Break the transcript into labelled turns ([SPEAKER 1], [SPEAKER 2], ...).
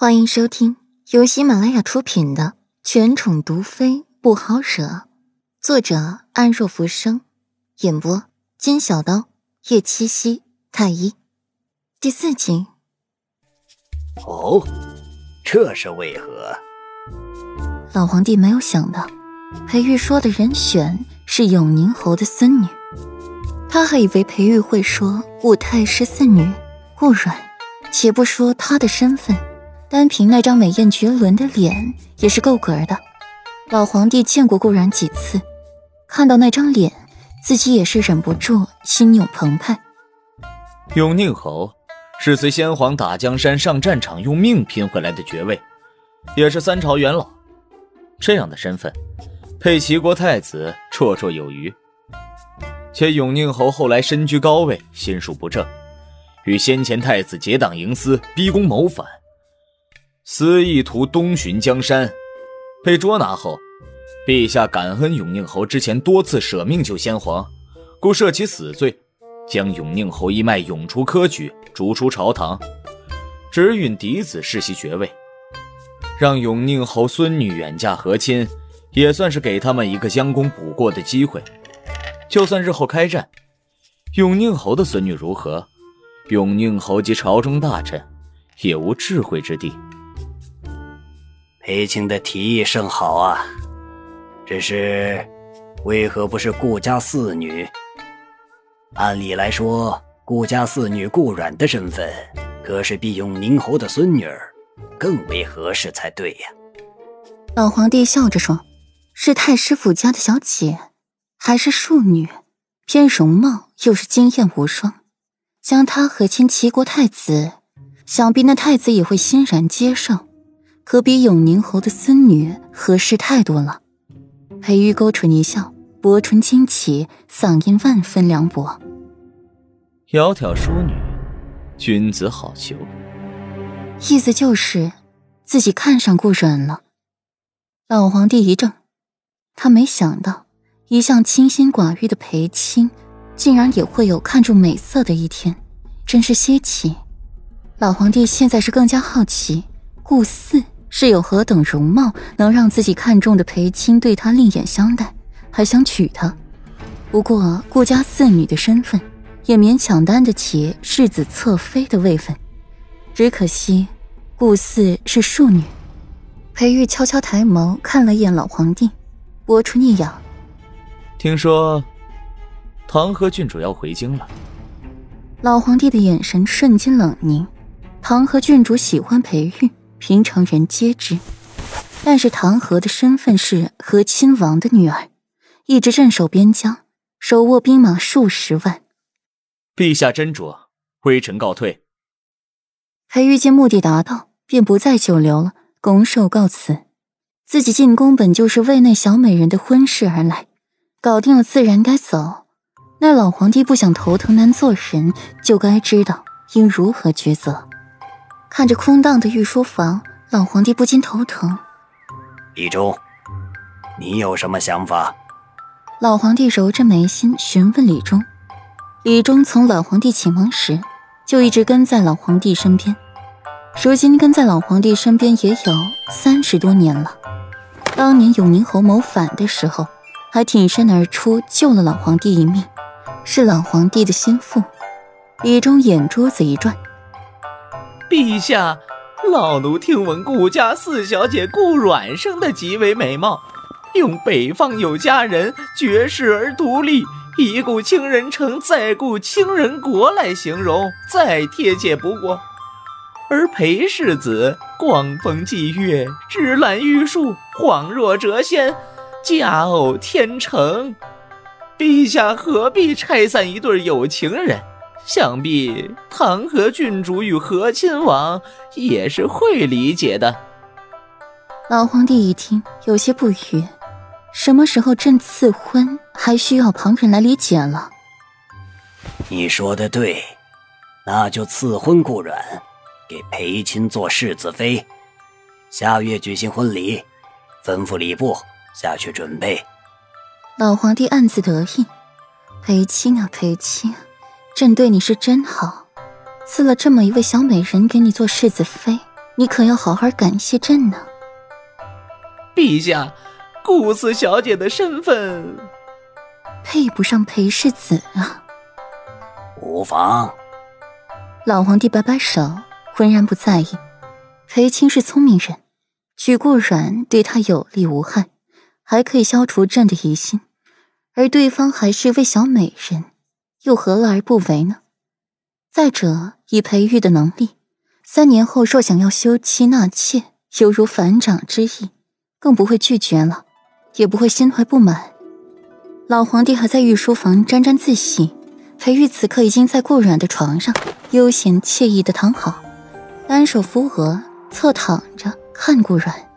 [SPEAKER 1] 欢迎收听由喜马拉雅出品的《权宠毒妃不好惹》，作者安若浮生，演播金小刀、叶七夕、太一，第四集。
[SPEAKER 2] 哦，这是为何？
[SPEAKER 1] 老皇帝没有想到，裴玉说的人选是永宁侯的孙女，他还以为裴玉会说顾太师四女顾阮，且不说她的身份。单凭那张美艳绝伦的脸，也是够格的。老皇帝见过顾然几次，看到那张脸，自己也是忍不住心涌澎湃。
[SPEAKER 3] 永宁侯是随先皇打江山上战场用命拼回来的爵位，也是三朝元老，这样的身份，配齐国太子绰绰有余。且永宁侯后来身居高位，心术不正，与先前太子结党营私，逼宫谋反。私意图东巡江山，被捉拿后，陛下感恩永宁侯之前多次舍命救先皇，故赦其死罪，将永宁侯一脉永除科举，逐出朝堂，只允嫡子世袭爵位，让永宁侯孙女远嫁和亲，也算是给他们一个将功补过的机会。就算日后开战，永宁侯的孙女如何，永宁侯及朝中大臣也无智慧之地。
[SPEAKER 2] 裴青的提议甚好啊，只是为何不是顾家四女？按理来说，顾家四女顾阮的身份，可是比永宁侯的孙女儿更为合适才对呀。
[SPEAKER 1] 老皇帝笑着说：“是太师府家的小姐，还是庶女，偏容貌又是惊艳无双，将她和亲齐国太子，想必那太子也会欣然接受。”可比永宁侯的孙女合适太多了。裴玉勾唇一笑，薄唇轻启，嗓音万分凉薄：“
[SPEAKER 3] 窈窕淑女，君子好逑。”
[SPEAKER 1] 意思就是自己看上顾阮了。老皇帝一怔，他没想到一向清心寡欲的裴青，竟然也会有看中美色的一天，真是稀奇。老皇帝现在是更加好奇顾四。是有何等容貌能让自己看中的裴青对他另眼相待，还想娶她？不过顾家四女的身份，也勉强担得起世子侧妃的位分。只可惜，顾四是庶女。裴玉悄悄抬眸看了一眼老皇帝，拨出一咬：“
[SPEAKER 3] 听说，唐河郡主要回京了。”
[SPEAKER 1] 老皇帝的眼神瞬间冷凝。唐河郡主喜欢裴玉。平常人皆知，但是唐河的身份是和亲王的女儿，一直镇守边疆，手握兵马数十万。
[SPEAKER 3] 陛下斟酌，微臣告退。
[SPEAKER 1] 裴玉见目的达到，便不再久留了，拱手告辞。自己进宫本就是为那小美人的婚事而来，搞定了自然该走。那老皇帝不想头疼难做人，就该知道应如何抉择。看着空荡的御书房，老皇帝不禁头疼。
[SPEAKER 2] 李忠，你有什么想法？
[SPEAKER 1] 老皇帝揉着眉心询问李忠。李忠从老皇帝启蒙时就一直跟在老皇帝身边，如今跟在老皇帝身边也有三十多年了。当年永宁侯谋反的时候，还挺身而出救了老皇帝一命，是老皇帝的心腹。李忠眼珠子一转。
[SPEAKER 4] 陛下，老奴听闻顾家四小姐顾阮生的极为美貌，用北方有佳人，绝世而独立，一顾倾人城，再顾倾人国来形容，再贴切不过。而裴世子光风霁月，芝兰玉树，恍若谪仙，佳偶天成，陛下何必拆散一对有情人？想必唐河郡主与和亲王也是会理解的。
[SPEAKER 1] 老皇帝一听，有些不悦：什么时候朕赐婚还需要旁人来理解了？
[SPEAKER 2] 你说的对，那就赐婚顾阮，给裴钦做世子妃。下月举行婚礼，吩咐礼部下去准备。
[SPEAKER 1] 老皇帝暗自得意：裴钦啊，裴钦。朕对你是真好，赐了这么一位小美人给你做世子妃，你可要好好感谢朕呢。
[SPEAKER 4] 陛下，顾四小姐的身份
[SPEAKER 1] 配不上裴世子啊。
[SPEAKER 2] 无妨。
[SPEAKER 1] 老皇帝摆摆手，浑然不在意。裴青是聪明人，举顾软对他有利无害，还可以消除朕的疑心。而对方还是一位小美人，又何乐而不为呢？再者，以裴玉的能力，三年后若想要休妻纳妾，犹如反掌之意，更不会拒绝了，也不会心怀不满。老皇帝还在御书房沾沾自喜，裴玉此刻已经在顾软的床上悠闲惬意的躺好，单手扶额，侧躺着看顾软。